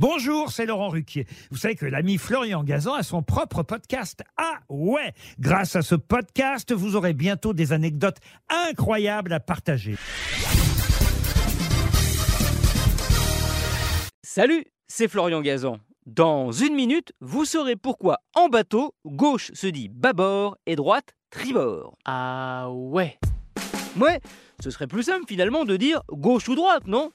Bonjour, c'est Laurent Ruquier. Vous savez que l'ami Florian Gazan a son propre podcast. Ah ouais Grâce à ce podcast, vous aurez bientôt des anecdotes incroyables à partager. Salut, c'est Florian Gazan. Dans une minute, vous saurez pourquoi en bateau, gauche se dit bâbord et droite tribord. Ah ouais. Ouais, ce serait plus simple finalement de dire gauche ou droite, non?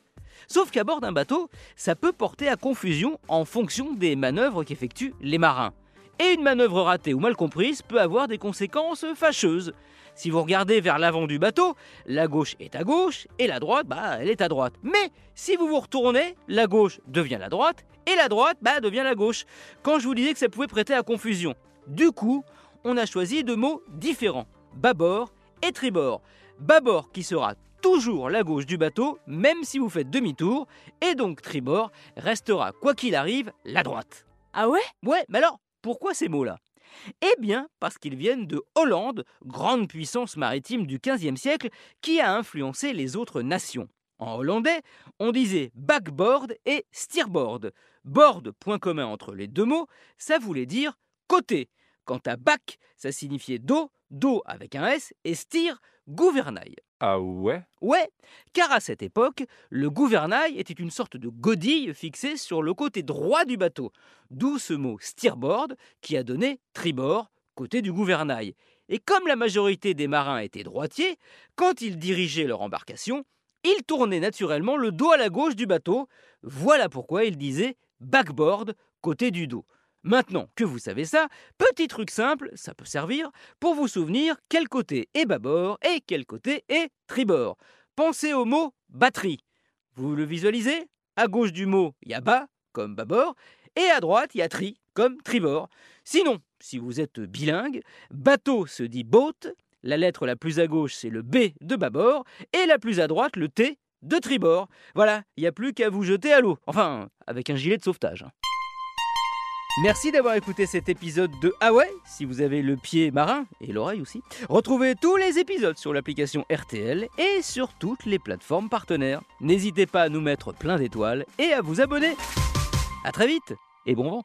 Sauf qu'à bord d'un bateau, ça peut porter à confusion en fonction des manœuvres qu'effectuent les marins. Et une manœuvre ratée ou mal comprise peut avoir des conséquences fâcheuses. Si vous regardez vers l'avant du bateau, la gauche est à gauche et la droite, bah, elle est à droite. Mais si vous vous retournez, la gauche devient la droite et la droite, bah, devient la gauche. Quand je vous disais que ça pouvait prêter à confusion. Du coup, on a choisi deux mots différents, bâbord et tribord. Bâbord qui sera toujours la gauche du bateau, même si vous faites demi-tour, et donc tribord restera, quoi qu'il arrive, la droite. Ah ouais? Ouais, mais alors, pourquoi ces mots-là? Eh bien, parce qu'ils viennent de Hollande, grande puissance maritime du XVe siècle, qui a influencé les autres nations. En hollandais, on disait backboard et steerboard. Board, point commun entre les deux mots, ça voulait dire côté. Quant à back, ça signifiait dos, dos avec un S, et steer, gouvernail. Ah ouais? Ouais, car à cette époque, le gouvernail était une sorte de godille fixée sur le côté droit du bateau, d'où ce mot steerboard qui a donné tribord, côté du gouvernail. Et comme la majorité des marins étaient droitiers, quand ils dirigeaient leur embarcation, ils tournaient naturellement le dos à la gauche du bateau, voilà pourquoi ils disaient backboard, côté du dos. Maintenant que vous savez ça, petit truc simple, ça peut servir pour vous souvenir quel côté est bâbord et quel côté est tribord. Pensez au mot batterie. Vous le visualisez? À gauche du mot, il y a bas, comme bâbord, et à droite, il y a tri, comme tribord. Sinon, si vous êtes bilingue, bateau se dit boat, la lettre la plus à gauche, c'est le B de bâbord, et la plus à droite, le T de tribord. Voilà, il n'y a plus qu'à vous jeter à l'eau. Enfin, avec un gilet de sauvetage. Merci d'avoir écouté cet épisode de Ah si vous avez le pied marin et l'oreille aussi. Retrouvez tous les épisodes sur l'application RTL et sur toutes les plateformes partenaires. N'hésitez pas à nous mettre plein d'étoiles et à vous abonner. A très vite et bon vent